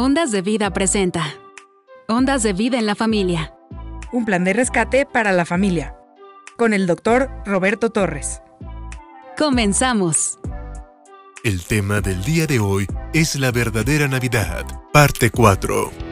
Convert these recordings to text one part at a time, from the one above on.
Ondas de Vida presenta. Ondas de Vida en la Familia. Un plan de rescate para la familia. Con el doctor Roberto Torres. Comenzamos. El tema del día de hoy es la verdadera Navidad, parte 4.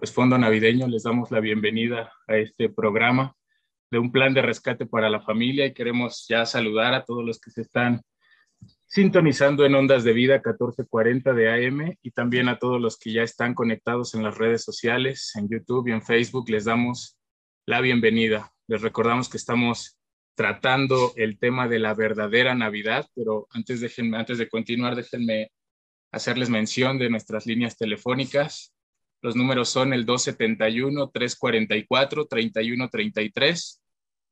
Pues Fondo Navideño les damos la bienvenida a este programa de un plan de rescate para la familia y queremos ya saludar a todos los que se están sintonizando en Ondas de Vida 1440 de AM y también a todos los que ya están conectados en las redes sociales, en YouTube y en Facebook. Les damos la bienvenida. Les recordamos que estamos tratando el tema de la verdadera Navidad, pero antes, déjenme, antes de continuar, déjenme hacerles mención de nuestras líneas telefónicas. Los números son el 271-344-3133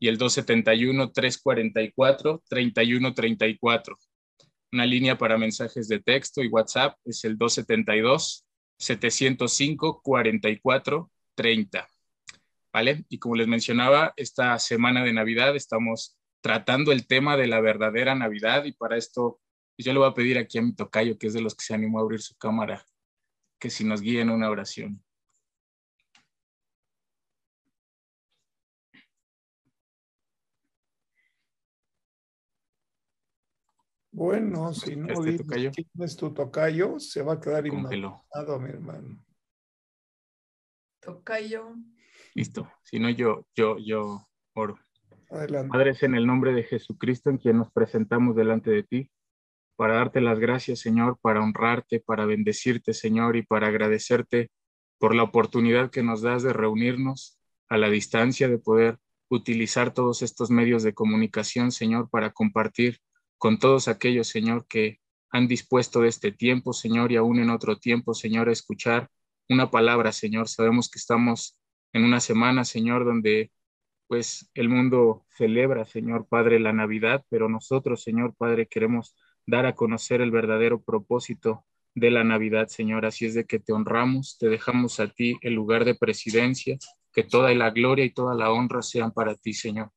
y el 271-344-3134. Una línea para mensajes de texto y WhatsApp es el 272-705-4430. ¿Vale? Y como les mencionaba, esta semana de Navidad estamos tratando el tema de la verdadera Navidad y para esto pues, yo le voy a pedir aquí a mi tocayo, que es de los que se animó a abrir su cámara, que si nos guíe en una oración. Bueno, si no Este dices tocayo. quién es tu tocayo, se va a quedar inmaculado, mi hermano. Tocayo. Listo. Si no, yo, yo, yo oro. Adelante. Padre, es en el nombre de Jesucristo en quien nos presentamos delante de ti, para darte las gracias, Señor, para honrarte, para bendecirte, Señor, y para agradecerte por la oportunidad que nos das de reunirnos a la distancia, de poder utilizar todos estos medios de comunicación, Señor, para compartir con todos aquellos, Señor, que han dispuesto de este tiempo, Señor, y aún en otro tiempo, Señor, a escuchar una palabra, Señor. Sabemos que estamos en una semana, Señor, donde pues el mundo celebra, Señor Padre, la Navidad, pero nosotros, Señor Padre, queremos dar a conocer el verdadero propósito de la Navidad, Señor. Así es de que te honramos, te dejamos a ti el lugar de presidencia, que toda la gloria y toda la honra sean para ti, Señor.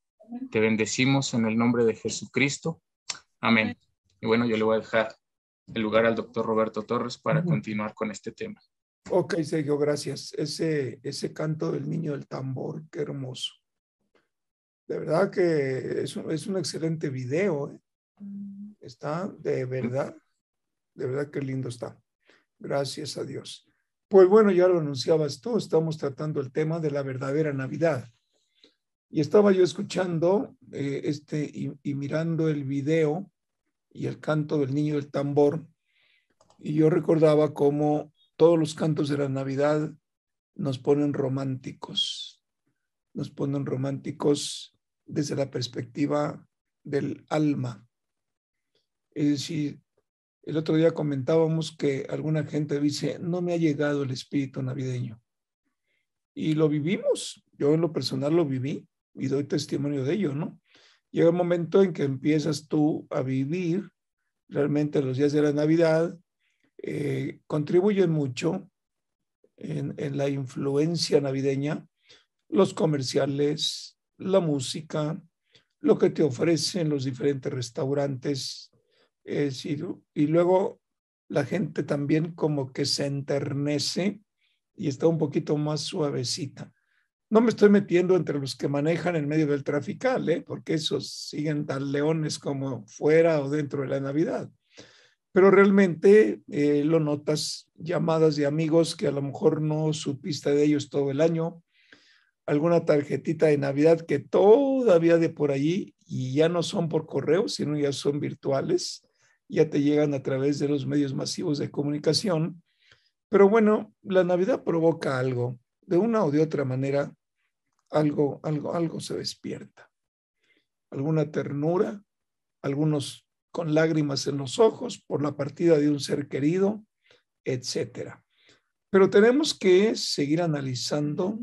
Te bendecimos en el nombre de Jesucristo. Amén. Y bueno, yo le voy a dejar el lugar al doctor Roberto Torres para continuar con este tema. Ok, Sergio, gracias. Ese, ese canto del niño del tambor, qué hermoso. De verdad que es un, es un excelente video. ¿eh? Está de verdad, de verdad que lindo está. Gracias a Dios. Pues bueno, ya lo anunciabas tú, estamos tratando el tema de la verdadera Navidad. Y estaba yo escuchando eh, este y, y mirando el video y el canto del niño del tambor. Y yo recordaba cómo todos los cantos de la Navidad nos ponen románticos, nos ponen románticos desde la perspectiva del alma. Es decir, el otro día comentábamos que alguna gente dice, no me ha llegado el espíritu navideño. Y lo vivimos, yo en lo personal lo viví y doy testimonio de ello, ¿no? Llega un momento en que empiezas tú a vivir realmente los días de la Navidad, eh, contribuyen mucho en, en la influencia navideña, los comerciales, la música, lo que te ofrecen los diferentes restaurantes. Es decir, y luego la gente también como que se enternece y está un poquito más suavecita. No me estoy metiendo entre los que manejan en medio del trafical, ¿eh? porque esos siguen tan leones como fuera o dentro de la Navidad. Pero realmente eh, lo notas, llamadas de amigos que a lo mejor no supiste de ellos todo el año, alguna tarjetita de Navidad que todavía de por allí y ya no son por correo, sino ya son virtuales, ya te llegan a través de los medios masivos de comunicación. Pero bueno, la Navidad provoca algo, de una o de otra manera, algo, algo, algo se despierta. Alguna ternura, algunos con lágrimas en los ojos por la partida de un ser querido, etcétera. Pero tenemos que seguir analizando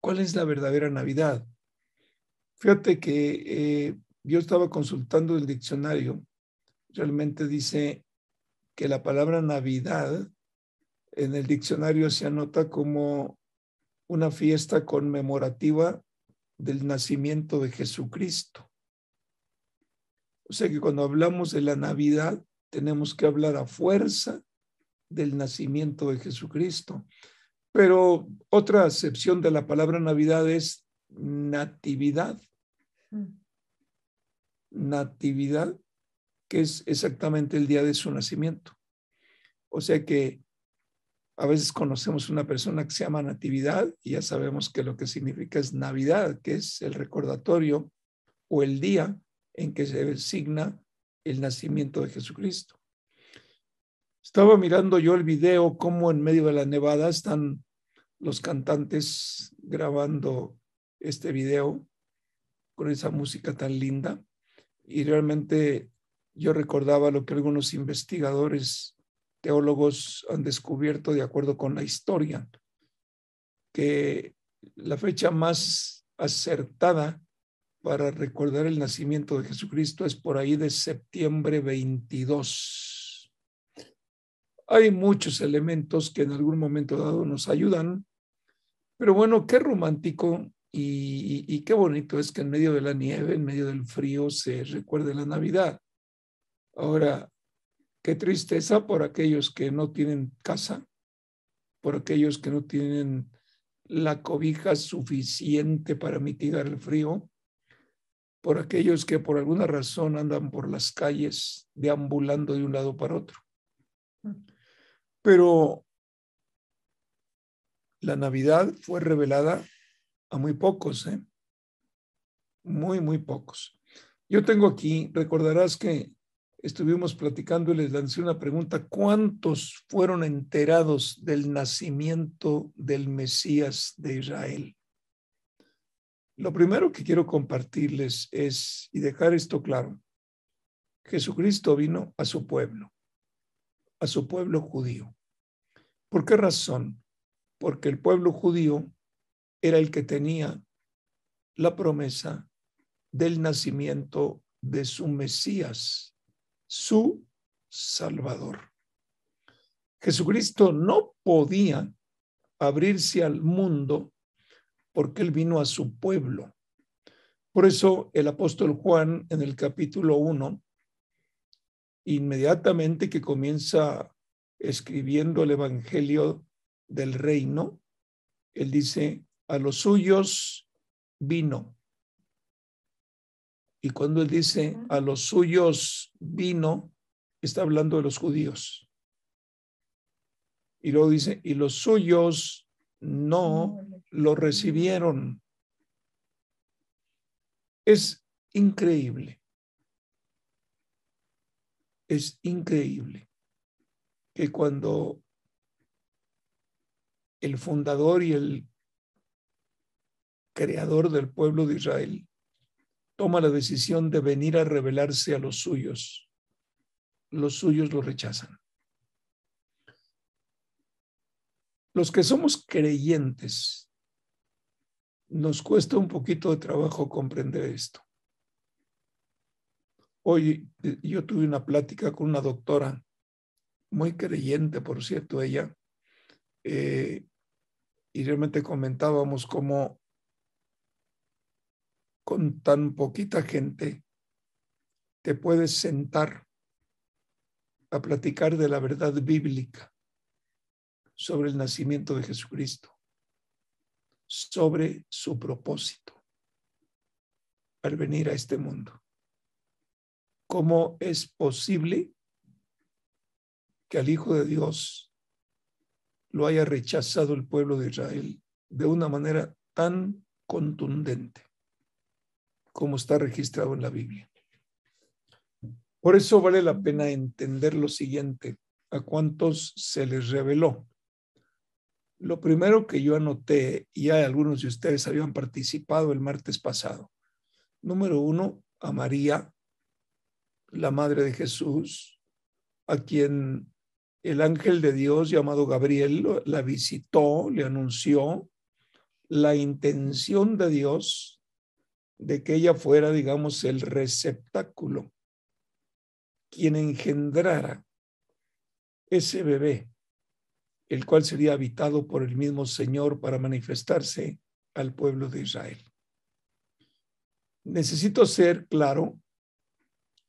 cuál es la verdadera Navidad. Fíjate que eh, yo estaba consultando el diccionario, realmente dice que la palabra Navidad en el diccionario se anota como una fiesta conmemorativa del nacimiento de Jesucristo. O sea que cuando hablamos de la Navidad, tenemos que hablar a fuerza del nacimiento de Jesucristo. Pero otra acepción de la palabra Navidad es natividad. Natividad, que es exactamente el día de su nacimiento. O sea que a veces conocemos una persona que se llama Natividad y ya sabemos que lo que significa es Navidad, que es el recordatorio o el día en que se designa el nacimiento de Jesucristo. Estaba mirando yo el video cómo en medio de la nevada están los cantantes grabando este video con esa música tan linda y realmente yo recordaba lo que algunos investigadores teólogos han descubierto, de acuerdo con la historia, que la fecha más acertada para recordar el nacimiento de Jesucristo es por ahí de septiembre 22. Hay muchos elementos que en algún momento dado nos ayudan, pero bueno, qué romántico y, y, qué bonito es que en medio de la nieve, en medio del frío, se recuerde la Navidad. Ahora, Qué tristeza por aquellos que no tienen casa, por aquellos que no tienen la cobija suficiente para mitigar el frío, por aquellos que por alguna razón andan por las calles deambulando de un lado para otro. Pero la Navidad fue revelada a muy pocos, ¿eh? muy, muy pocos. Yo tengo aquí, recordarás que estuvimos platicando y les lancé una pregunta, ¿cuántos fueron enterados del nacimiento del Mesías de Israel? Lo primero que quiero compartirles es, y dejar esto claro, Jesucristo vino a su pueblo, a su pueblo judío. ¿Por qué razón? Porque el pueblo judío era el que tenía la promesa del nacimiento de su Mesías, su Salvador. Jesucristo no podía abrirse al mundo porque él vino a su pueblo. Por eso el apóstol Juan en el capítulo 1, inmediatamente que comienza escribiendo el Evangelio del reino, él dice, a los suyos vino, y cuando él dice a los suyos vino, está hablando de los judíos. Y luego dice, y los suyos no lo recibieron. Es increíble. Es increíble que cuando el fundador y el creador del pueblo de Israel toma la decisión de venir a revelarse a los suyos. Los suyos lo rechazan. Los que somos creyentes, nos cuesta un poquito de trabajo comprender esto. Hoy eh, yo tuve una plática con una doctora, muy creyente, por cierto, ella, eh, y realmente comentábamos cómo con tan poquita gente te puedes sentar a platicar de la verdad bíblica sobre el nacimiento de Jesucristo, sobre su propósito al venir a este mundo. ¿Cómo es posible que al Hijo de Dios lo haya rechazado el pueblo de Israel de una manera tan contundente como está registrado en la Biblia? Por eso vale la pena entender lo siguiente, a cuántos se les reveló. Lo primero que yo anoté, y ya algunos de ustedes habían participado el martes pasado. Número uno, a María, la madre de Jesús, a quien el ángel de Dios llamado Gabriel la visitó, le anunció la intención de Dios de que ella fuera, digamos, el receptáculo quien engendrara ese bebé, el cual sería habitado por el mismo Señor para manifestarse al pueblo de Israel. Necesito ser claro,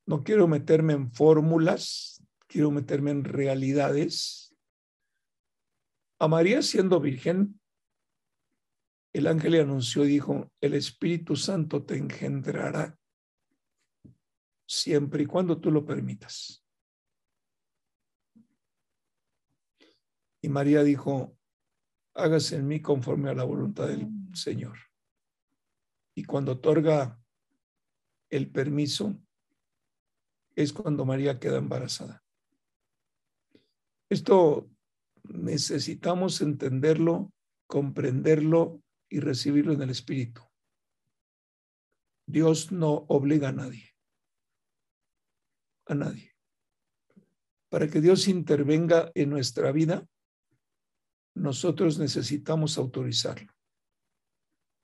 no quiero meterme en fórmulas, quiero meterme en realidades. A María siendo virgen, el ángel le anunció y dijo, el Espíritu Santo te engendrará siempre y cuando tú lo permitas. Y María dijo, hágase en mí conforme a la voluntad del Señor. Y cuando otorga el permiso, es cuando María queda embarazada. Esto necesitamos entenderlo, comprenderlo y recibirlo en el Espíritu. Dios no obliga a nadie a nadie. Para que Dios intervenga en nuestra vida, nosotros necesitamos autorizarlo.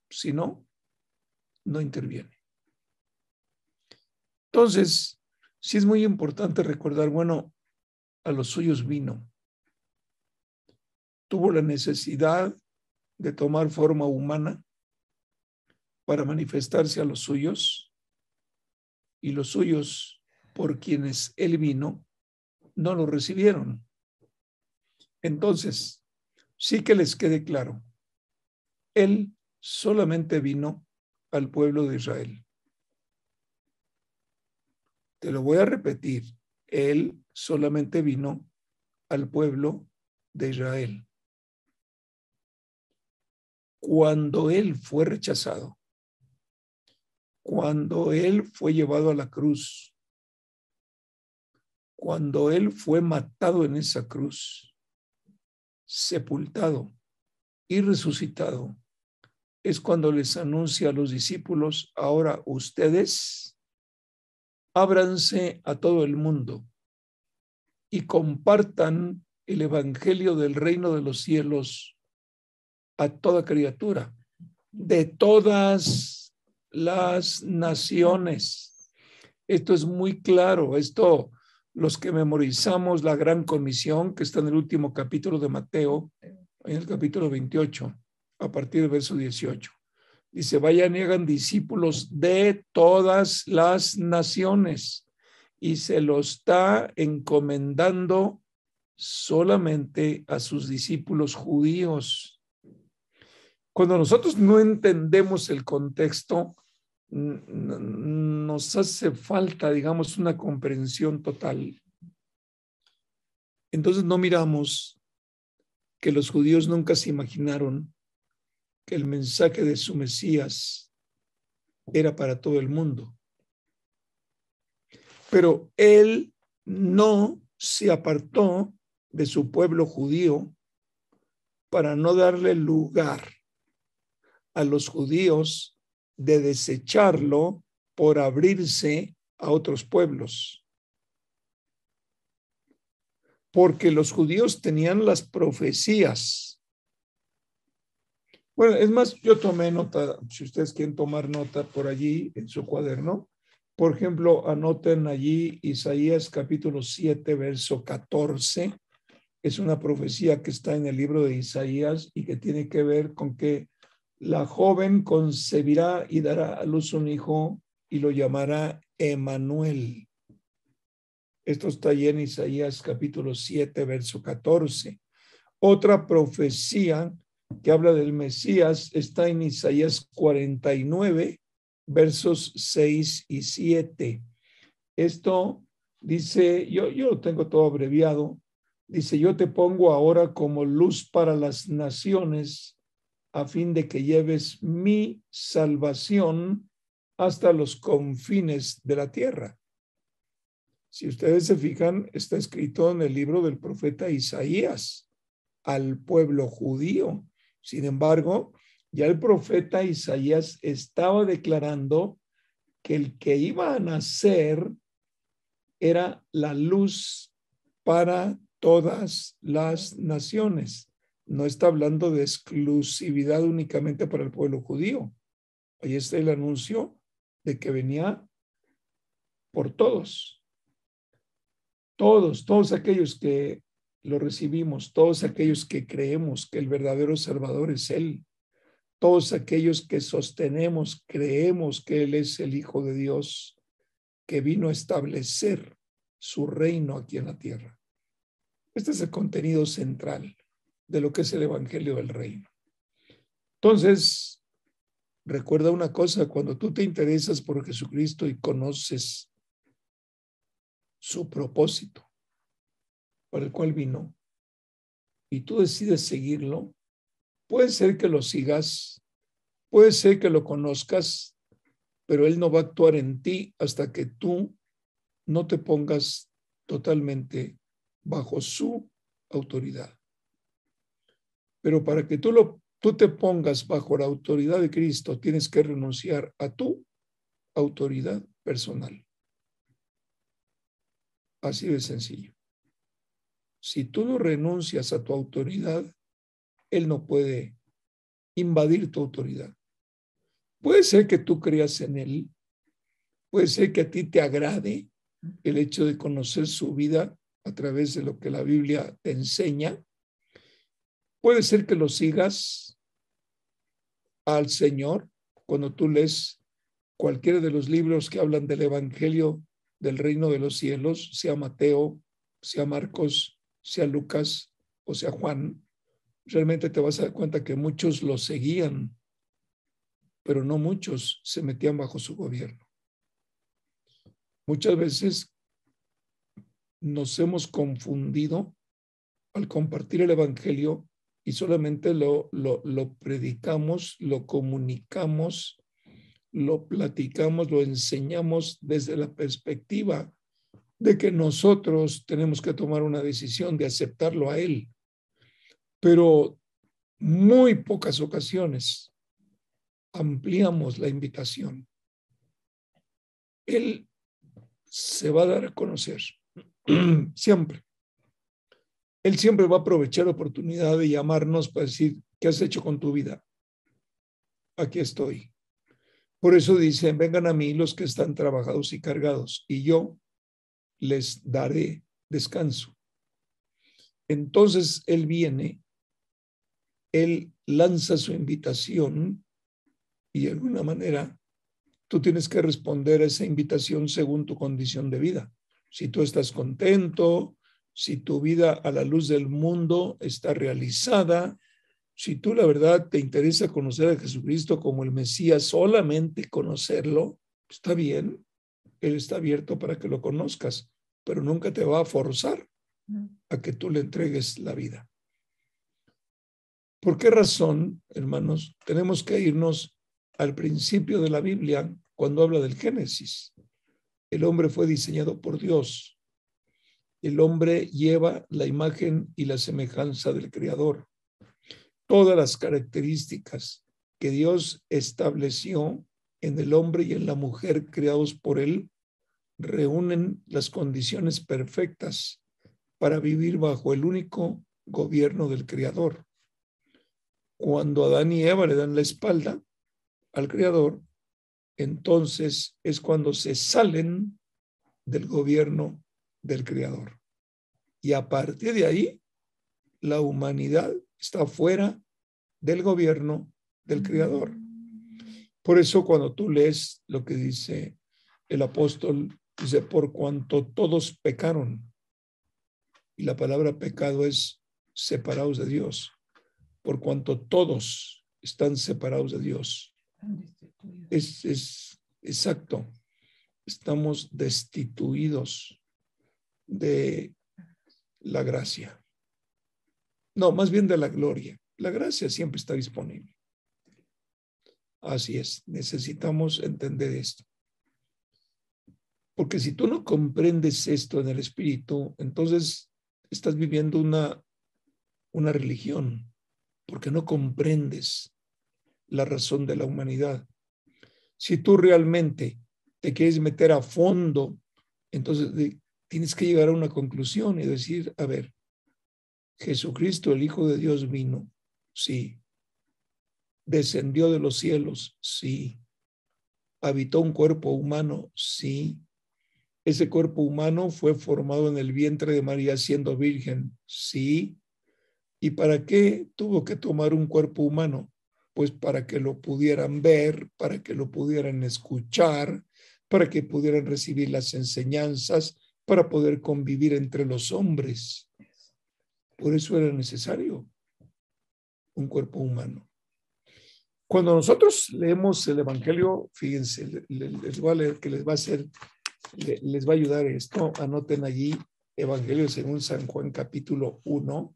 Si no, no interviene. Entonces, sí es muy importante recordar, bueno, a los suyos vino. Tuvo la necesidad de tomar forma humana para manifestarse a los suyos y los suyos por quienes él vino, no lo recibieron. Entonces, sí que les quede claro, él solamente vino al pueblo de Israel. Te lo voy a repetir, él solamente vino al pueblo de Israel. Cuando él fue rechazado, cuando él fue llevado a la cruz, cuando Él fue matado en esa cruz, sepultado y resucitado, es cuando les anuncia a los discípulos, ahora ustedes ábranse a todo el mundo y compartan el Evangelio del reino de los cielos a toda criatura, de todas las naciones. Esto es muy claro, esto los que memorizamos la gran comisión que está en el último capítulo de Mateo, en el capítulo 28, a partir del verso 18. Dice, vayan y hagan discípulos de todas las naciones y se lo está encomendando solamente a sus discípulos judíos. Cuando nosotros no entendemos el contexto, nos hace falta, digamos, una comprensión total. Entonces no miramos que los judíos nunca se imaginaron que el mensaje de su Mesías era para todo el mundo. Pero él no se apartó de su pueblo judío para no darle lugar a los judíos de desecharlo por abrirse a otros pueblos. Porque los judíos tenían las profecías. Bueno, es más, yo tomé nota, si ustedes quieren tomar nota por allí en su cuaderno. Por ejemplo, anoten allí Isaías capítulo 7, verso 14. es una profecía que está en el libro de Isaías y que tiene que ver con que la joven concebirá y dará a luz un hijo y lo llamará Emanuel. Esto está ahí en Isaías capítulo 7, verso 14. Otra profecía que habla del Mesías está en Isaías 49, versos 6 y 7. Esto dice, yo, yo lo tengo todo abreviado, dice, yo te pongo ahora como luz para las naciones a fin de que lleves mi salvación hasta los confines de la tierra. Si ustedes se fijan, está escrito en el libro del profeta Isaías al pueblo judío. Sin embargo, ya el profeta Isaías estaba declarando que el que iba a nacer era la luz para todas las naciones. No está hablando de exclusividad únicamente para el pueblo judío. Ahí está el anuncio de que venía por todos. Todos, todos aquellos que lo recibimos, todos aquellos que creemos que el verdadero Salvador es Él, todos aquellos que sostenemos, creemos que Él es el Hijo de Dios, que vino a establecer su reino aquí en la tierra. Este es el contenido central de lo que es el Evangelio del Reino. Entonces, recuerda una cosa, cuando tú te interesas por Jesucristo y conoces su propósito para el cual vino, y tú decides seguirlo, puede ser que lo sigas, puede ser que lo conozcas, pero Él no va a actuar en ti hasta que tú no te pongas totalmente bajo su autoridad. Pero para que tú, lo, tú te pongas bajo la autoridad de Cristo, tienes que renunciar a tu autoridad personal. Así de sencillo. Si tú no renuncias a tu autoridad, Él no puede invadir tu autoridad. Puede ser que tú creas en Él, puede ser que a ti te agrade el hecho de conocer su vida a través de lo que la Biblia te enseña, Puede ser que lo sigas al Señor cuando tú lees cualquiera de los libros que hablan del Evangelio del reino de los cielos, sea Mateo, sea Marcos, sea Lucas o sea Juan, realmente te vas a dar cuenta que muchos lo seguían, pero no muchos se metían bajo su gobierno. Muchas veces nos hemos confundido al compartir el Evangelio y solamente lo, lo, predicamos, lo comunicamos, lo platicamos, lo enseñamos desde la perspectiva de que nosotros tenemos que tomar una decisión de aceptarlo a Él. Pero muy pocas ocasiones ampliamos la invitación. Él se va a dar a conocer siempre. Él siempre va a aprovechar la oportunidad de llamarnos para decir, ¿qué has hecho con tu vida? Aquí estoy. Por eso dicen, vengan a mí los que están trabajados y cargados, y yo les daré descanso. Entonces Él viene, Él lanza su invitación y de alguna manera tú tienes que responder a esa invitación según tu condición de vida. Si tú estás contento, si tu vida a la luz del mundo está realizada, si tú la verdad te interesa conocer a Jesucristo como el Mesías, solamente conocerlo, está bien, Él está abierto para que lo conozcas, pero nunca te va a forzar a que tú le entregues la vida. ¿Por qué razón, hermanos, tenemos que irnos al principio de la Biblia cuando habla del Génesis? El hombre fue diseñado por Dios el hombre lleva la imagen y la semejanza del Creador. Todas las características que Dios estableció en el hombre y en la mujer creados por Él reúnen las condiciones perfectas para vivir bajo el único gobierno del Creador. Cuando Adán y Eva le dan la espalda al Creador, entonces es cuando se salen del gobierno del Creador. Y a partir de ahí la humanidad está fuera del gobierno del Creador. Por eso cuando tú lees lo que dice el apóstol, dice, por cuanto todos pecaron, y la palabra pecado es separados de Dios, por cuanto todos están separados de Dios. Es, es exacto, estamos destituidos de la gracia. No, más bien de la gloria. La gracia siempre está disponible. Así es, necesitamos entender esto. Porque si tú no comprendes esto en el espíritu, entonces estás viviendo una, una religión, porque no comprendes la razón de la humanidad. Si tú realmente te quieres meter a fondo, entonces tienes que llegar a una conclusión y decir, a ver, Jesucristo, el Hijo de Dios, vino, sí. Descendió de los cielos, sí. Habitó un cuerpo humano, sí. Ese cuerpo humano fue formado en el vientre de María siendo virgen, sí. ¿Y para qué tuvo que tomar un cuerpo humano? Pues para que lo pudieran ver, para que lo pudieran escuchar, para que pudieran recibir las enseñanzas, para poder convivir entre los hombres. Por eso era necesario un cuerpo humano. Cuando nosotros leemos el Evangelio, fíjense, le- le- les voy a leer que les va a hacer, le- les va a ayudar esto. Anoten allí Evangelio según San Juan capítulo 1.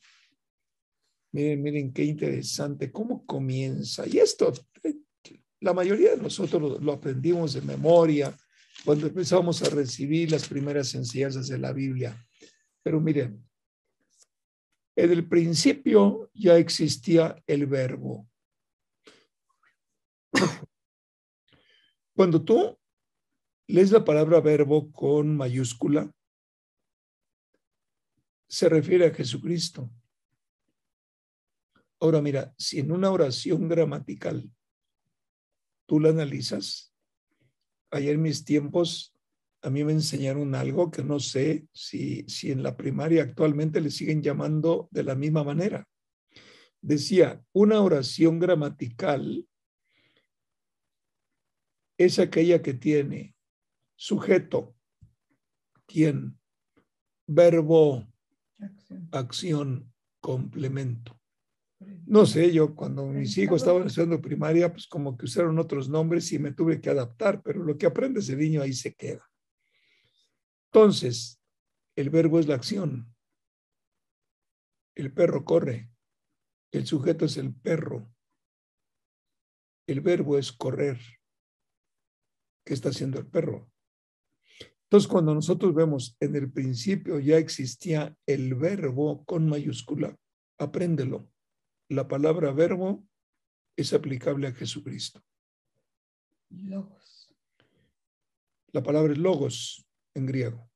Miren, miren qué interesante, cómo comienza. Y esto, eh, la mayoría de nosotros lo, lo aprendimos de memoria cuando empezamos a recibir las primeras enseñanzas de la Biblia. Pero miren, en el principio ya existía el verbo. Cuando tú lees la palabra verbo con mayúscula, se refiere a Jesucristo. Ahora mira, si en una oración gramatical tú la analizas, ayer en mis tiempos a mí me enseñaron algo que no sé si, si en la primaria actualmente le siguen llamando de la misma manera. Decía, una oración gramatical es aquella que tiene sujeto, quien, verbo, acción, complemento. No sé, yo cuando mis hijos estaban estudiando primaria, pues como que usaron otros nombres y me tuve que adaptar, pero lo que aprende ese niño ahí se queda. Entonces, el verbo es la acción. El perro corre. El sujeto es el perro. El verbo es correr. ¿Qué está haciendo el perro? Entonces, cuando nosotros vemos en el principio ya existía el verbo con mayúscula, apréndelo. La palabra verbo es aplicable a Jesucristo. Logos. La palabra es logos en griego.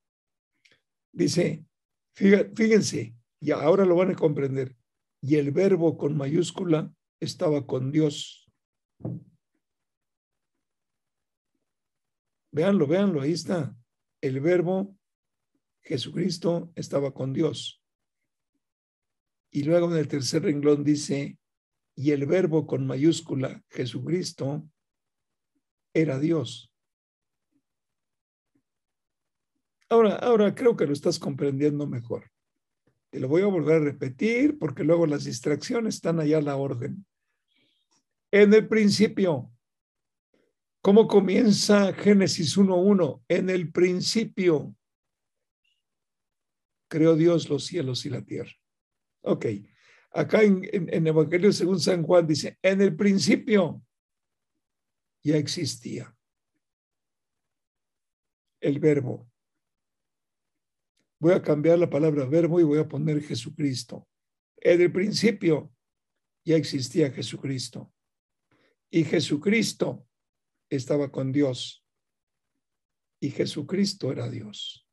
Dice, fíjense, y ahora lo van a comprender. Y el verbo con mayúscula estaba con Dios. Véanlo, véanlo, ahí está. El verbo Jesucristo estaba con Dios. Y luego en el tercer renglón dice, y el verbo con mayúscula Jesucristo era Dios. Ahora, ahora creo que lo estás comprendiendo mejor. Te lo voy a volver a repetir porque luego las distracciones están allá a la orden. En el principio, ¿cómo comienza Génesis 1.1? En el principio creó Dios los cielos y la tierra. Ok, acá en, en, Evangelio según San Juan dice, en el principio ya existía el verbo. Voy a cambiar la palabra verbo y voy a poner Jesucristo. En el principio ya existía Jesucristo. Y Jesucristo estaba con Dios. Y Jesucristo era Dios.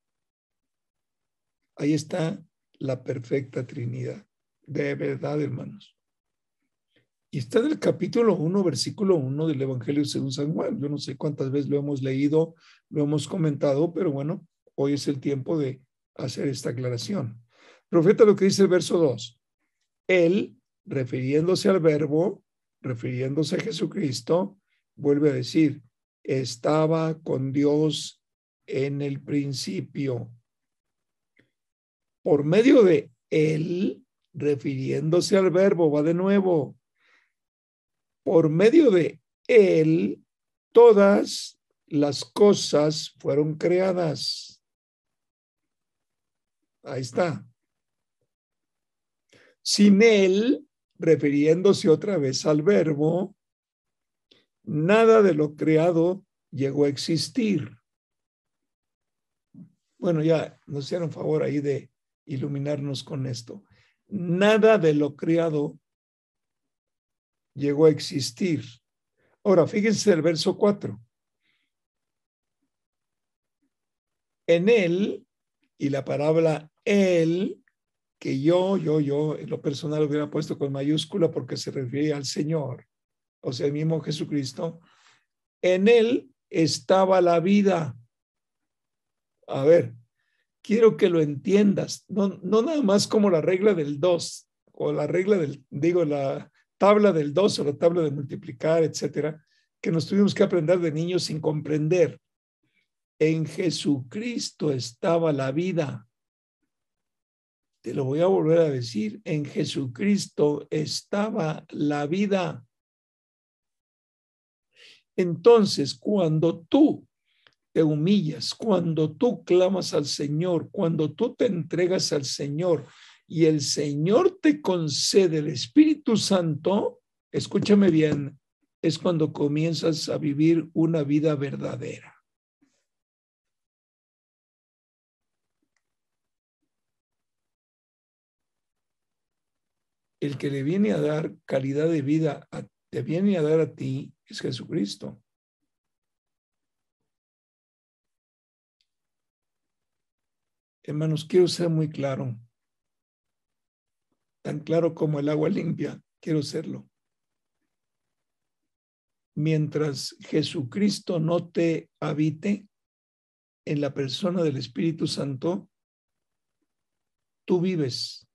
Ahí está la perfecta Trinidad. De verdad, hermanos. Y está en el capítulo 1, versículo 1 del Evangelio según San Juan. Yo no sé cuántas veces lo hemos leído, lo hemos comentado, pero bueno, hoy es el tiempo de hacer esta aclaración. Profeta, lo que dice el verso 2. Él, refiriéndose al verbo, refiriéndose a Jesucristo, vuelve a decir, estaba con Dios en el principio. Por medio de Él, refiriéndose al verbo, va de nuevo. Por medio de Él, todas las cosas fueron creadas. Ahí está. Sin Él, refiriéndose otra vez al verbo, nada de lo creado llegó a existir. Bueno, ya nos hicieron favor ahí de iluminarnos con esto. Nada de lo creado llegó a existir. Ahora, fíjense el verso 4. En él, y la palabra él, que yo, yo, yo, en lo personal hubiera puesto con mayúscula porque se refiere al Señor, o sea, el mismo Jesucristo, en él estaba la vida. A ver, quiero que lo entiendas, no, no nada más como la regla del 2 o la regla del, digo, la tabla del 2 o la tabla de multiplicar, etcétera, que nos tuvimos que aprender de niños sin comprender. En Jesucristo estaba la vida. Te lo voy a volver a decir, en Jesucristo estaba la vida. Entonces, cuando tú te humillas, cuando tú clamas al Señor, cuando tú te entregas al Señor y el Señor te concede el Espíritu Santo, escúchame bien, es cuando comienzas a vivir una vida verdadera. El que le viene a dar calidad de vida, te viene a dar a ti, es Jesucristo. Hermanos, quiero ser muy claro, tan claro como el agua limpia, quiero serlo. Mientras Jesucristo no te habite en la persona del Espíritu Santo, tú vives,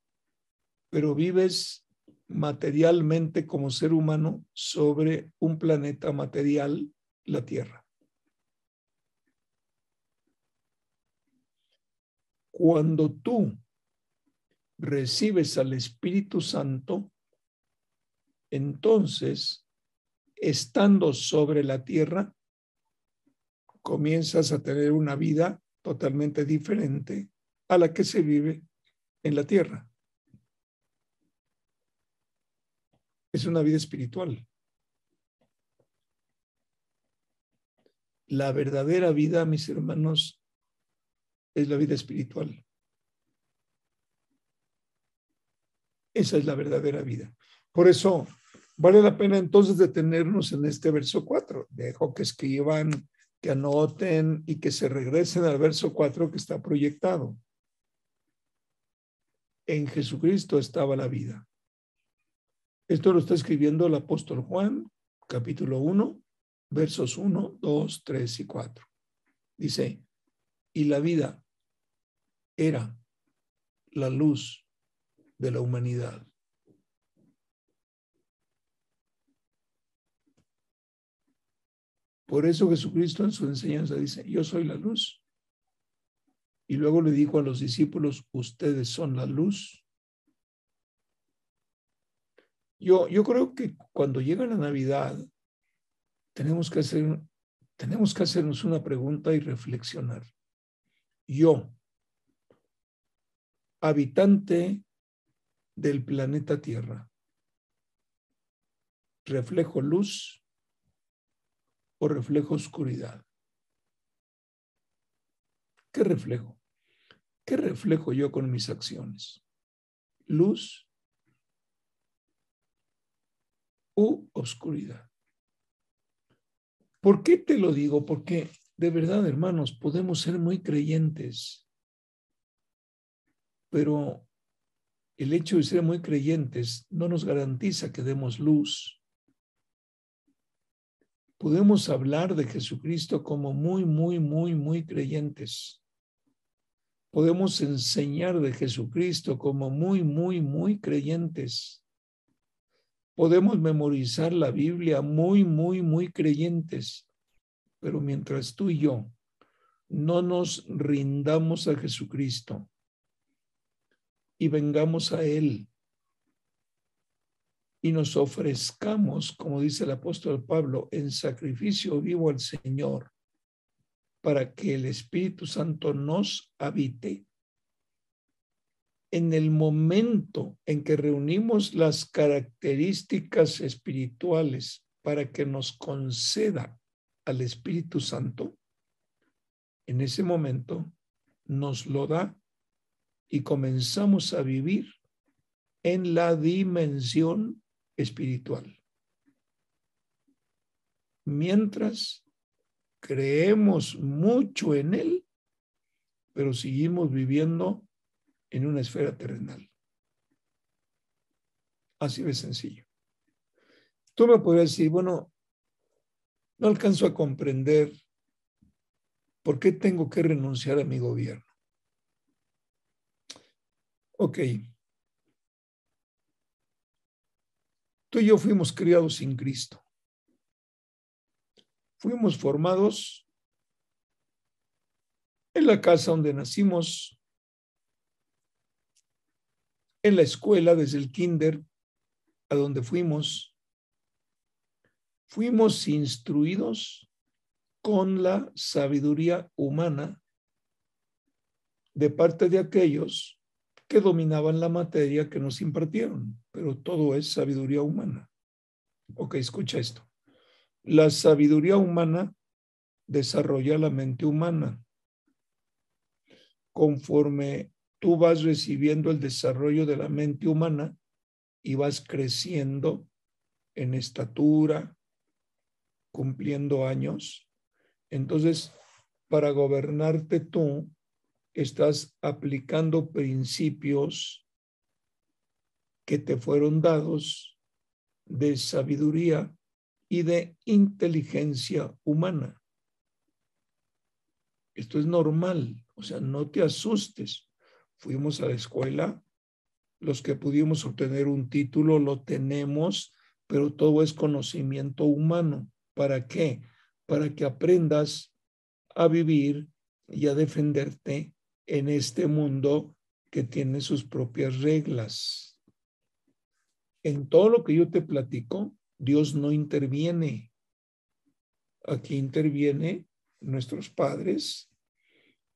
pero vives materialmente como ser humano sobre un planeta material, la Tierra. Cuando tú recibes al Espíritu Santo, entonces, estando sobre la tierra, comienzas a tener una vida totalmente diferente a la que se vive en la tierra. Es una vida espiritual. La verdadera vida, mis hermanos, es la vida espiritual. Esa es la verdadera vida. Por eso vale la pena entonces detenernos en este verso 4. Dejo que escriban, que anoten y que se regresen al verso 4 que está proyectado. En Jesucristo estaba la vida. Esto lo está escribiendo el apóstol Juan, capítulo 1, versos 1, 2, 3 y 4. Dice, y la vida era la luz de la humanidad. Por eso Jesucristo en su enseñanza dice, yo soy la luz. Y luego le dijo a los discípulos, ustedes son la luz. Yo, yo creo que cuando llega la Navidad, tenemos que, hacer, tenemos que hacernos una pregunta y reflexionar yo, habitante del planeta Tierra, reflejo luz o reflejo oscuridad. ¿Qué reflejo? ¿Qué reflejo yo con mis acciones? ¿Luz u oscuridad? ¿Por qué te lo digo? Porque de verdad, hermanos, podemos ser muy creyentes, pero el hecho de ser muy creyentes no nos garantiza que demos luz. Podemos hablar de Jesucristo como muy, muy, muy, muy creyentes, podemos enseñar de Jesucristo como muy, muy, muy creyentes. Podemos memorizar la Biblia muy, muy, muy creyentes. Pero mientras tú y yo no nos rindamos a Jesucristo y vengamos a Él y nos ofrezcamos, como dice el apóstol Pablo, en sacrificio vivo al Señor, para que el Espíritu Santo nos habite. En el momento en que reunimos las características espirituales para que nos conceda al Espíritu Santo, en ese momento nos lo da y comenzamos a vivir en la dimensión espiritual. Mientras creemos mucho en Él, pero seguimos viviendo en una esfera terrenal. Así de sencillo. Tú me podrías decir, bueno, no alcanzo a comprender por qué tengo que renunciar a mi gobierno. Ok. Tú y yo fuimos criados sin Cristo. Fuimos formados en la casa donde nacimos, en la escuela desde el kinder a donde fuimos. Fuimos instruidos con la sabiduría humana de parte de aquellos que dominaban la materia que nos impartieron, pero todo es sabiduría humana. Ok, escucha esto. La sabiduría humana desarrolla la mente humana. Conforme tú vas recibiendo el desarrollo de la mente humana y vas creciendo en estatura, cumpliendo años, entonces para gobernarte tú estás aplicando principios que te fueron dados de sabiduría y de inteligencia humana. Esto es normal, o sea, no te asustes. Fuimos a la escuela, los que pudimos obtener un título lo tenemos, pero todo es conocimiento humano. ¿Para qué? Para que aprendas a vivir y a defenderte en este mundo que tiene sus propias reglas. En todo lo que yo te platico, Dios no interviene. Aquí interviene nuestros padres,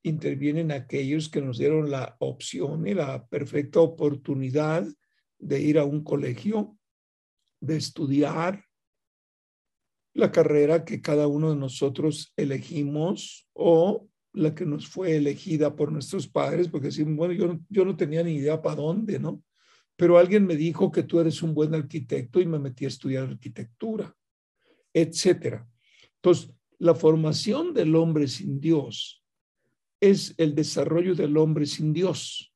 intervienen aquellos que nos dieron la opción y la perfecta oportunidad de ir a un colegio, de estudiar la carrera que cada uno de nosotros elegimos o la que nos fue elegida por nuestros padres, porque decimos, bueno, yo, yo no tenía ni idea para dónde, ¿no? Pero alguien me dijo que tú eres un buen arquitecto y me metí a estudiar arquitectura, etcétera. Entonces, la formación del hombre sin Dios es el desarrollo del hombre sin Dios.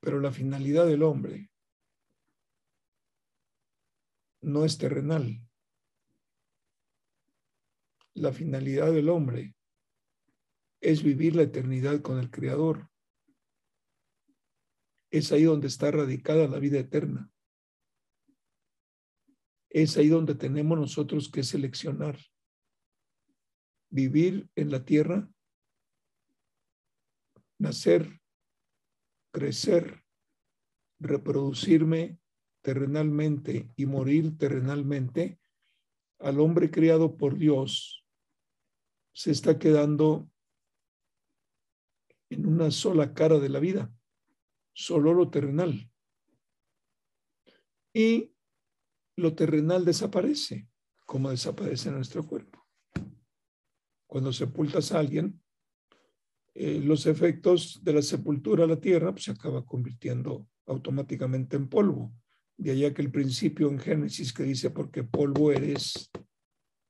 Pero la finalidad del hombre no es terrenal la finalidad del hombre es vivir la eternidad con el Creador. Es ahí donde está radicada la vida eterna. Es ahí donde tenemos nosotros que seleccionar. Vivir en la tierra, nacer, crecer, reproducirme terrenalmente y morir terrenalmente, al hombre criado por Dios se está quedando en una sola cara de la vida, solo lo terrenal. Y lo terrenal desaparece, como desaparece nuestro cuerpo. Cuando sepultas a alguien, eh, los efectos de la sepultura a la tierra pues, se acaba convirtiendo automáticamente en polvo. De allá que el principio en Génesis que dice, porque polvo eres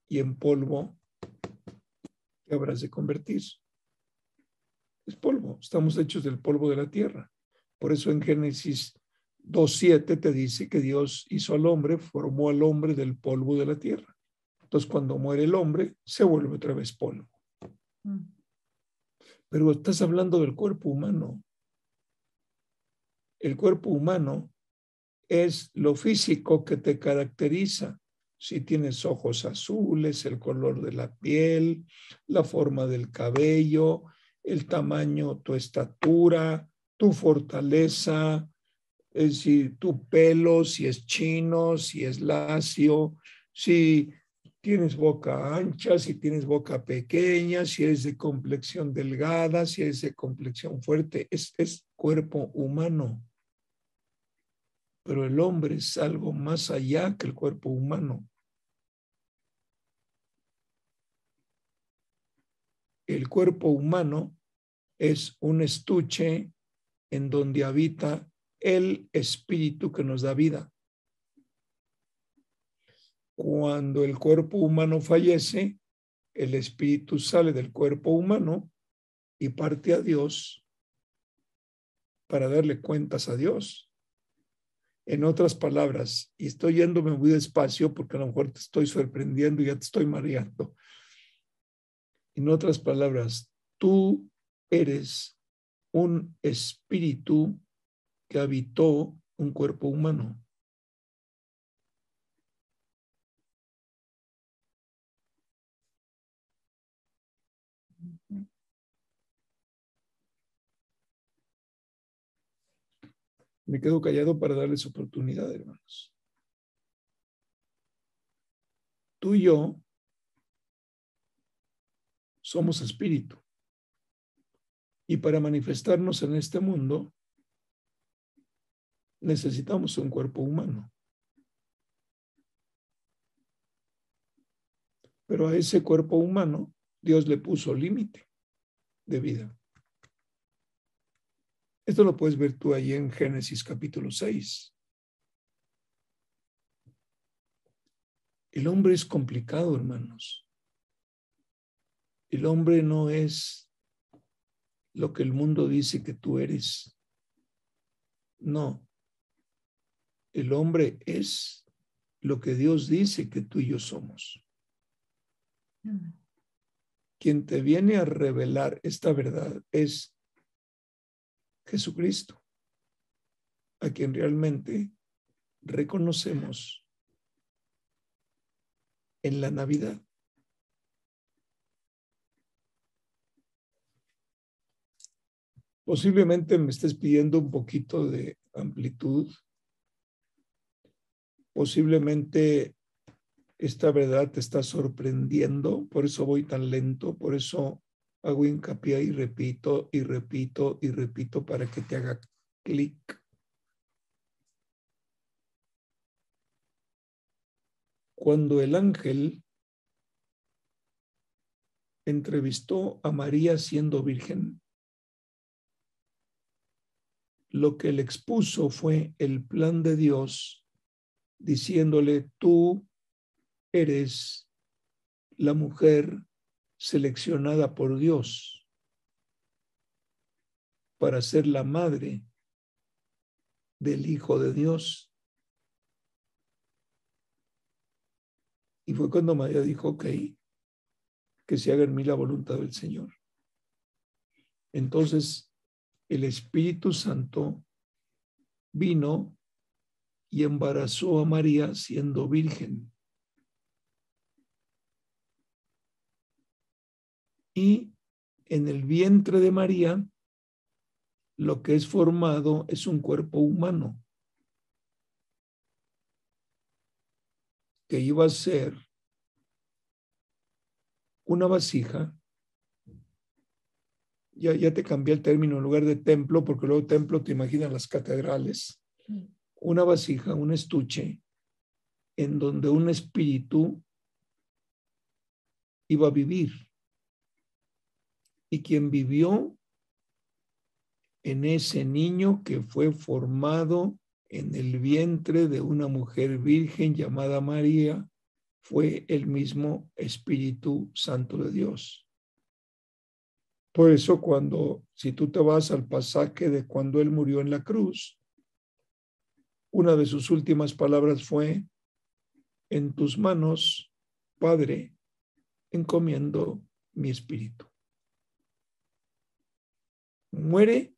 y en polvo habrás de convertir. Es polvo, estamos hechos del polvo de la tierra. Por eso en Génesis 2.7 te dice que Dios hizo al hombre, formó al hombre del polvo de la tierra. Entonces, cuando muere el hombre, se vuelve otra vez polvo. Pero estás hablando del cuerpo humano. El cuerpo humano es lo físico que te caracteriza. Si tienes ojos azules, el color de la piel, la forma del cabello, el tamaño, tu estatura, tu fortaleza, es decir, tu pelo, si es chino, si es lacio, si tienes boca ancha, si tienes boca pequeña, si eres de complexión delgada, si eres de complexión fuerte, es, es cuerpo humano. Pero el hombre es algo más allá que el cuerpo humano. El cuerpo humano es un estuche en donde habita el espíritu que nos da vida. Cuando el cuerpo humano fallece, el espíritu sale del cuerpo humano y parte a Dios para darle cuentas a Dios. En otras palabras, y estoy yéndome muy despacio porque a lo mejor te estoy sorprendiendo y ya te estoy mareando. En otras palabras, tú eres un espíritu que habitó un cuerpo humano. Me quedo callado para darles oportunidad, hermanos. Tú y yo somos espíritu. Y para manifestarnos en este mundo, necesitamos un cuerpo humano. Pero a ese cuerpo humano Dios le puso límite de vida. Esto lo puedes ver tú ahí en Génesis capítulo 6. El hombre es complicado, hermanos. El hombre no es lo que el mundo dice que tú eres. No. El hombre es lo que Dios dice que tú y yo somos. Quien te viene a revelar esta verdad es Jesucristo, a quien realmente reconocemos en la Navidad. Posiblemente me estés pidiendo un poquito de amplitud. Posiblemente esta verdad te está sorprendiendo, por eso voy tan lento, por eso hago hincapié y repito y repito y repito para que te haga clic. Cuando el ángel entrevistó a María siendo virgen, lo que le expuso fue el plan de Dios, diciéndole, tú eres la mujer seleccionada por Dios para ser la madre del Hijo de Dios. Y fue cuando María dijo, ok, que se haga en mí la voluntad del Señor. Entonces, el Espíritu Santo vino y embarazó a María siendo virgen. Y en el vientre de María, lo que es formado es un cuerpo humano que iba a ser una vasija ya, ya te cambié el término en lugar de templo, porque luego templo te imaginas las catedrales. Una vasija, un estuche, en donde un espíritu iba a vivir. Y quien vivió en ese niño que fue formado en el vientre de una mujer virgen llamada María, fue el mismo Espíritu Santo de Dios. Por eso cuando, si tú te vas al pasaje de cuando Él murió en la cruz, una de sus últimas palabras fue, en tus manos Padre, encomiendo mi espíritu. Muere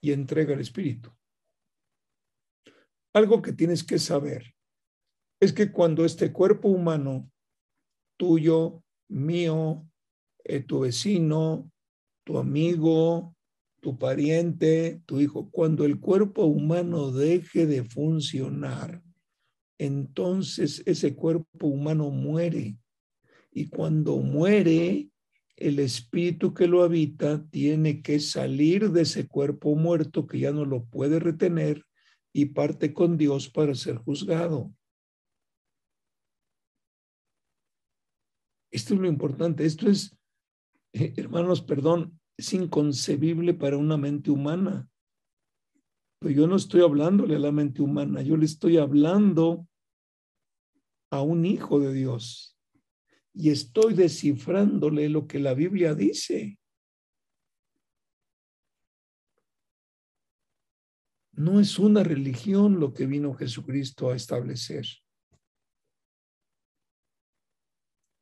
y entrega el espíritu. Algo que tienes que saber es que cuando este cuerpo humano, tuyo, mío, eh, tu vecino, tu amigo, tu pariente, tu hijo, cuando el cuerpo humano deje de funcionar, entonces ese cuerpo humano muere. Y cuando muere, el espíritu que lo habita tiene que salir de ese cuerpo muerto que ya no lo puede retener y parte con Dios para ser juzgado. Esto es lo importante. Esto es, eh, hermanos, perdón, es inconcebible para una mente humana. Pero yo no estoy hablándole a la mente humana, yo le estoy hablando a un hijo de Dios y estoy descifrándole lo que la Biblia dice. No es una religión lo que vino Jesucristo a establecer.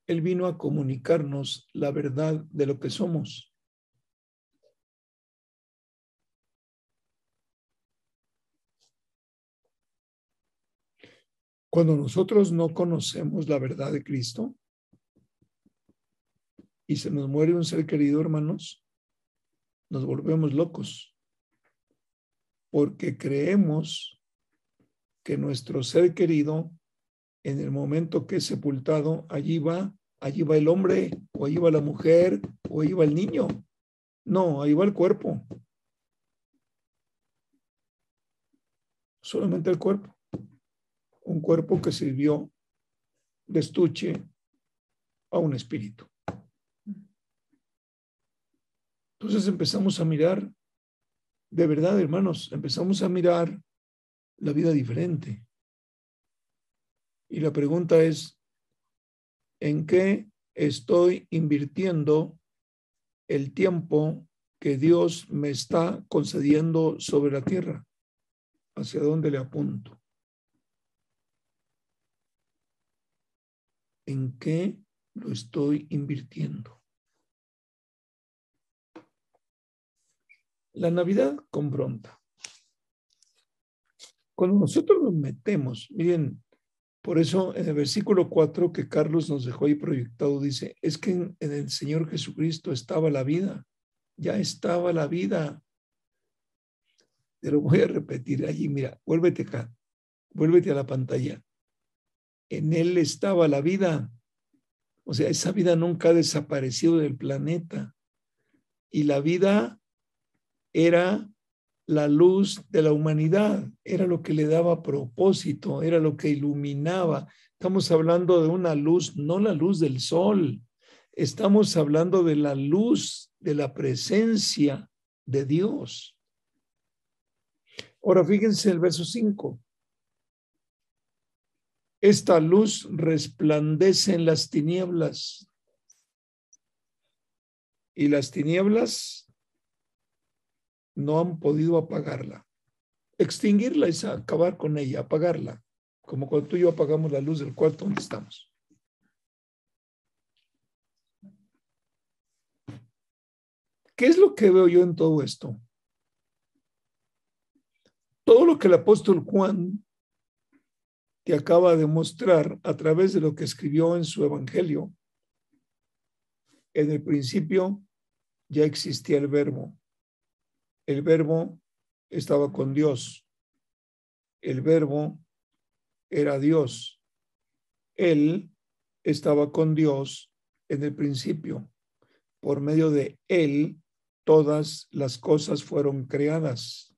Él vino a comunicarnos la verdad de lo que somos. Cuando nosotros no conocemos la verdad de Cristo y se nos muere un ser querido, hermanos, nos volvemos locos porque creemos que nuestro ser querido, en el momento que es sepultado, allí va, allí va el hombre, o allí va la mujer, o allí va el niño. No, ahí va el cuerpo. Solamente el cuerpo un cuerpo que sirvió de estuche a un espíritu. Entonces empezamos a mirar, de verdad, hermanos, empezamos a mirar la vida diferente. Y la pregunta es, ¿en qué estoy invirtiendo el tiempo que Dios me está concediendo sobre la tierra? ¿Hacia dónde le apunto? En qué lo estoy invirtiendo. La Navidad confronta. Cuando nosotros nos metemos, miren, por eso en el versículo 4 que Carlos nos dejó ahí proyectado dice, es que en, en el Señor Jesucristo estaba la vida, ya estaba la vida. Te lo voy a repetir allí, mira, vuélvete acá, vuélvete a la pantalla en él estaba la vida. O sea, esa vida nunca ha desaparecido del planeta. Y la vida era la luz de la humanidad, era lo que le daba propósito, era lo que iluminaba. Estamos hablando de una luz, no la luz del sol, estamos hablando de la luz de la presencia de Dios. Ahora fíjense el verso 5. Esta luz resplandece en las tinieblas y las tinieblas no han podido apagarla. Extinguirla es acabar con ella, apagarla, como cuando tú y yo apagamos la luz del cuarto donde estamos. ¿Qué es lo que veo yo en todo esto? Todo lo que el apóstol Juan acaba de mostrar a través de lo que escribió en su Evangelio. En el principio ya existía el verbo. El verbo estaba con Dios. El verbo era Dios. Él estaba con Dios en el principio. Por medio de Él, todas las cosas fueron creadas.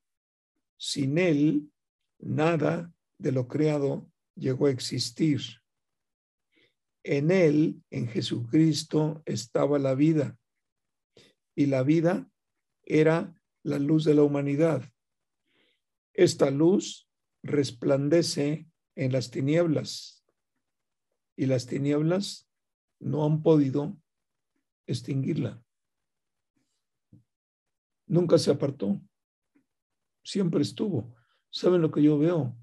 Sin Él, nada de lo creado llegó a existir. En él, en Jesucristo, estaba la vida. Y la vida era la luz de la humanidad. Esta luz resplandece en las tinieblas. Y las tinieblas no han podido extinguirla. Nunca se apartó. Siempre estuvo. ¿Saben lo que yo veo?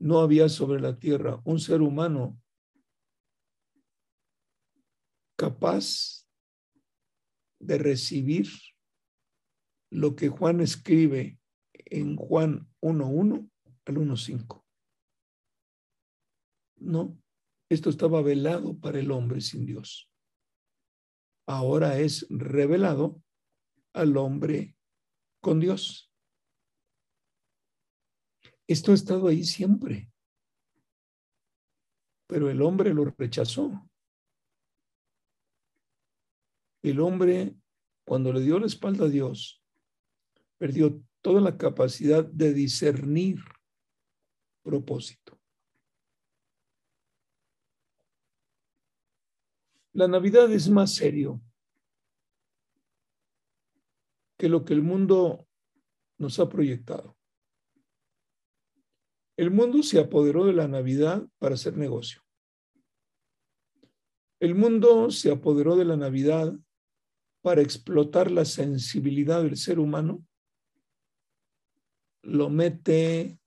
No había sobre la tierra un ser humano capaz de recibir lo que Juan escribe en Juan 1.1 al 1.5. No, esto estaba velado para el hombre sin Dios. Ahora es revelado al hombre con Dios. Esto ha estado ahí siempre, pero el hombre lo rechazó. El hombre, cuando le dio la espalda a Dios, perdió toda la capacidad de discernir propósito. La Navidad es más serio que lo que el mundo nos ha proyectado. El mundo se apoderó de la Navidad para hacer negocio. El mundo se apoderó de la Navidad para explotar la sensibilidad del ser humano, lo mete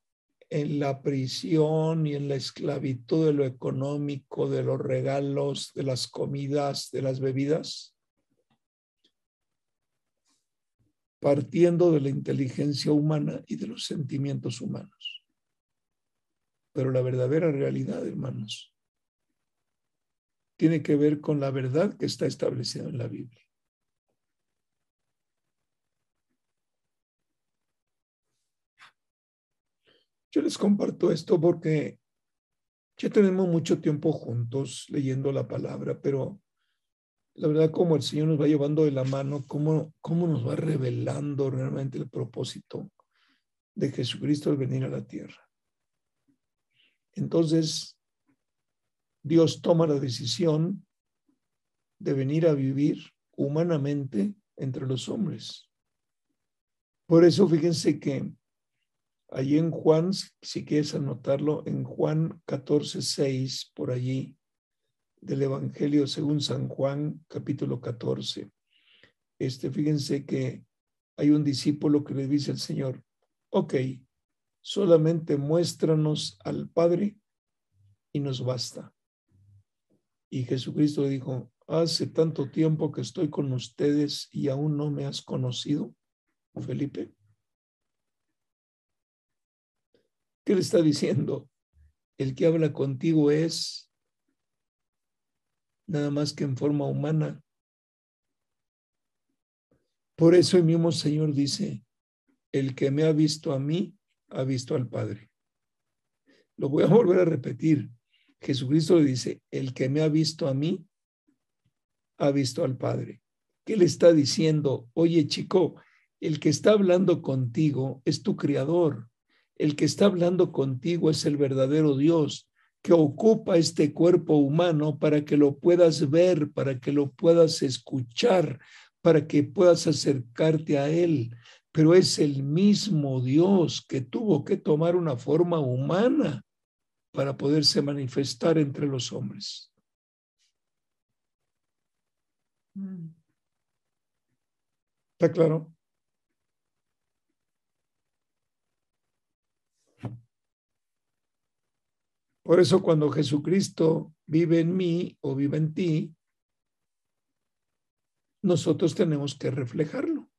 en la prisión y en la esclavitud de lo económico, de los regalos, de las comidas, de las bebidas, partiendo de la inteligencia humana y de los sentimientos humanos. Pero la verdadera realidad, hermanos, tiene que ver con la verdad que está establecida en la Biblia. Yo les comparto esto porque ya tenemos mucho tiempo juntos leyendo la palabra, pero la verdad como el Señor nos va llevando de la mano, cómo, cómo nos va revelando realmente el propósito de Jesucristo al venir a la tierra. Entonces, Dios toma la decisión de venir a vivir humanamente entre los hombres. Por eso fíjense que Allí en Juan, si quieres anotarlo, en Juan 14, 6, por allí, del Evangelio según San Juan, capítulo 14. Este, fíjense que hay un discípulo que le dice al Señor, ok, solamente muéstranos al Padre y nos basta. Y Jesucristo dijo, hace tanto tiempo que estoy con ustedes y aún no me has conocido, Felipe. ¿Qué le está diciendo? El que habla contigo es nada más que en forma humana. Por eso el mismo Señor dice, el que me ha visto a mí, ha visto al Padre. Lo voy a volver a repetir. Jesucristo le dice, el que me ha visto a mí, ha visto al Padre. ¿Qué le está diciendo? Oye, chico, el que está hablando contigo es tu criador. El que está hablando contigo es el verdadero Dios que ocupa este cuerpo humano para que lo puedas ver, para que lo puedas escuchar, para que puedas acercarte a Él. Pero es el mismo Dios que tuvo que tomar una forma humana para poderse manifestar entre los hombres. ¿Está claro? Por eso cuando Jesucristo vive en mí o vive en ti, nosotros tenemos que reflejarlo.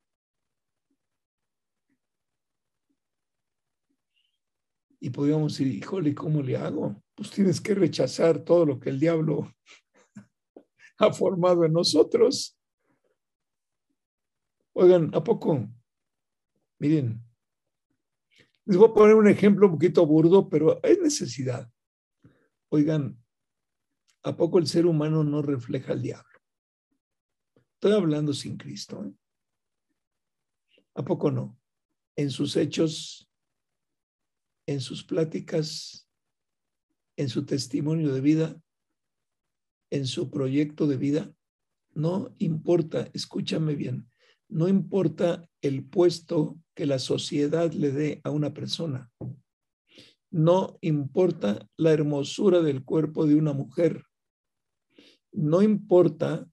Y podríamos decir, híjole, ¿cómo le hago? Pues tienes que rechazar todo lo que el diablo ha formado en nosotros. Oigan, ¿a poco? Miren, les voy a poner un ejemplo un poquito burdo, pero hay necesidad. Oigan, ¿a poco el ser humano no refleja al diablo? Estoy hablando sin Cristo. ¿eh? ¿A poco no? En sus hechos, en sus pláticas, en su testimonio de vida, en su proyecto de vida, no importa, escúchame bien, no importa el puesto que la sociedad le dé a una persona no importa la hermosura del cuerpo de una mujer. No importa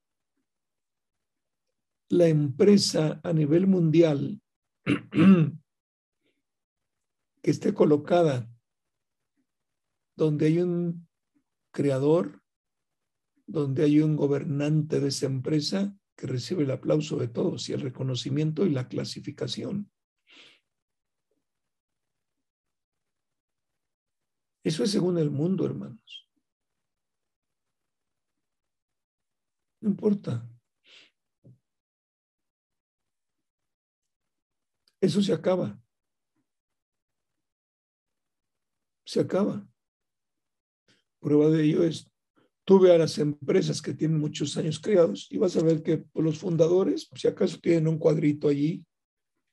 la empresa a nivel mundial que esté colocada donde hay un creador, donde hay un gobernante de esa empresa que recibe el aplauso de todos y el reconocimiento y la clasificación. Eso es según el mundo, hermanos. No importa. Eso se acaba. Se acaba. Prueba de ello es, tuve a las empresas que tienen muchos años creados y vas a ver que los fundadores, si acaso tienen un cuadrito allí,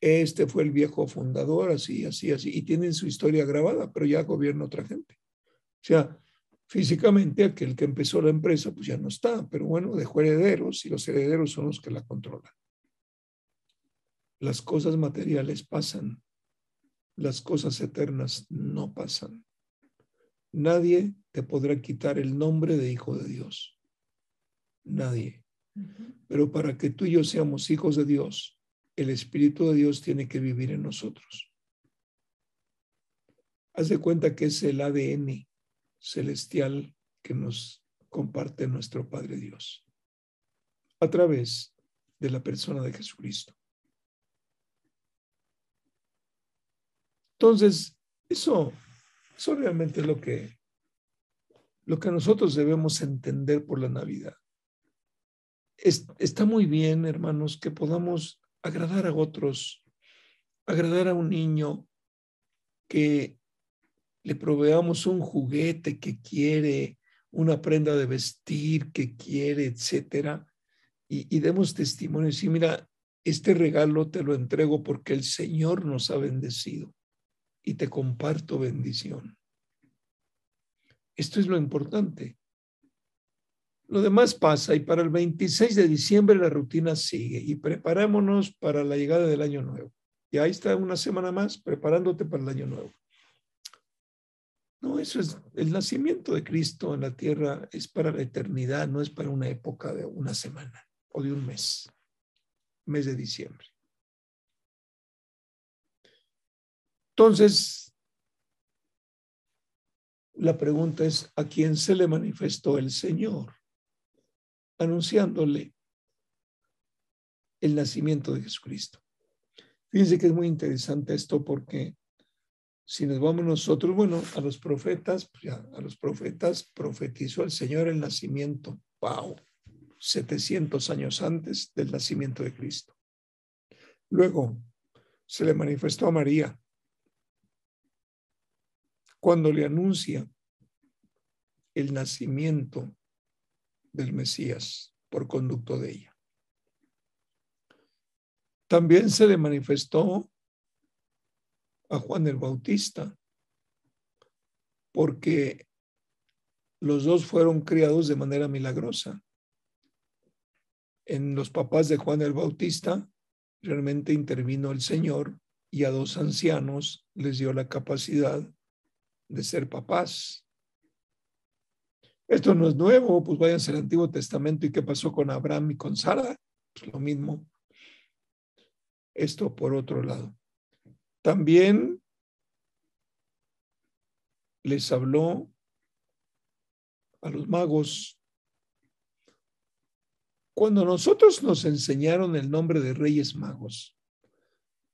este fue el viejo fundador, así, así, así, y tienen su historia grabada, pero ya gobierna otra gente. O sea, físicamente aquel que empezó la empresa, pues ya no está, pero bueno, dejó herederos y los herederos son los que la controlan. Las cosas materiales pasan, las cosas eternas no pasan. Nadie te podrá quitar el nombre de hijo de Dios. Nadie. Pero para que tú y yo seamos hijos de Dios, el Espíritu de Dios tiene que vivir en nosotros. Haz de cuenta que es el ADN celestial que nos comparte nuestro Padre Dios a través de la persona de Jesucristo. Entonces, eso, eso realmente es lo que, lo que nosotros debemos entender por la Navidad. está muy bien, hermanos, que podamos agradar a otros, agradar a un niño, que le proveamos un juguete que quiere, una prenda de vestir que quiere, etcétera, y, y demos testimonio. Y mira, este regalo te lo entrego porque el Señor nos ha bendecido y te comparto bendición. Esto es lo importante. Lo demás pasa y para el 26 de diciembre la rutina sigue y preparémonos para la llegada del año nuevo. Y ahí está una semana más preparándote para el año nuevo. No, eso es el nacimiento de Cristo en la tierra es para la eternidad, no es para una época de una semana o de un mes, mes de diciembre. Entonces, la pregunta es, ¿a quién se le manifestó el Señor? Anunciándole el nacimiento de Jesucristo. Fíjense que es muy interesante esto porque si nos vamos nosotros, bueno, a los profetas, pues a los profetas profetizó el Señor el nacimiento, wow, 700 años antes del nacimiento de Cristo. Luego se le manifestó a María cuando le anuncia el nacimiento del Mesías por conducto de ella. También se le manifestó a Juan el Bautista, porque los dos fueron criados de manera milagrosa. En los papás de Juan el Bautista realmente intervino el Señor y a dos ancianos les dio la capacidad de ser papás. Esto no es nuevo, pues váyanse al Antiguo Testamento y qué pasó con Abraham y con Sara, pues lo mismo. Esto por otro lado. También les habló a los magos. Cuando nosotros nos enseñaron el nombre de reyes magos,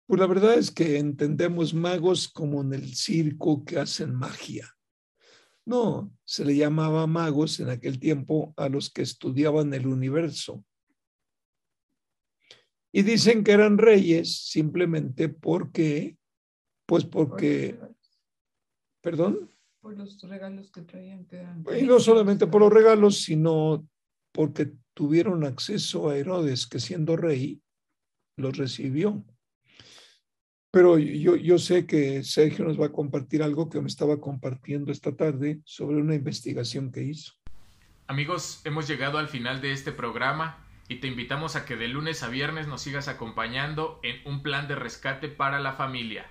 pues la verdad es que entendemos magos como en el circo que hacen magia. No, se le llamaba magos en aquel tiempo a los que estudiaban el universo. Y dicen que eran reyes simplemente porque, pues porque, perdón. Por los regalos que traían. Que eran y no solamente por los regalos, sino porque tuvieron acceso a Herodes, que siendo rey, los recibió. Pero yo, yo sé que Sergio nos va a compartir algo que me estaba compartiendo esta tarde sobre una investigación que hizo. Amigos, hemos llegado al final de este programa y te invitamos a que de lunes a viernes nos sigas acompañando en un plan de rescate para la familia.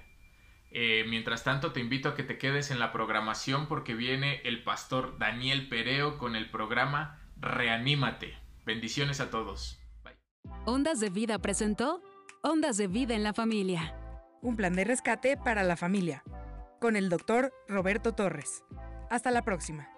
Eh, mientras tanto, te invito a que te quedes en la programación porque viene el pastor Daniel Pereo con el programa Reanímate. Bendiciones a todos. Bye. Ondas de Vida presentó Ondas de Vida en la Familia un plan de rescate para la familia, con el doctor Roberto Torres. Hasta la próxima.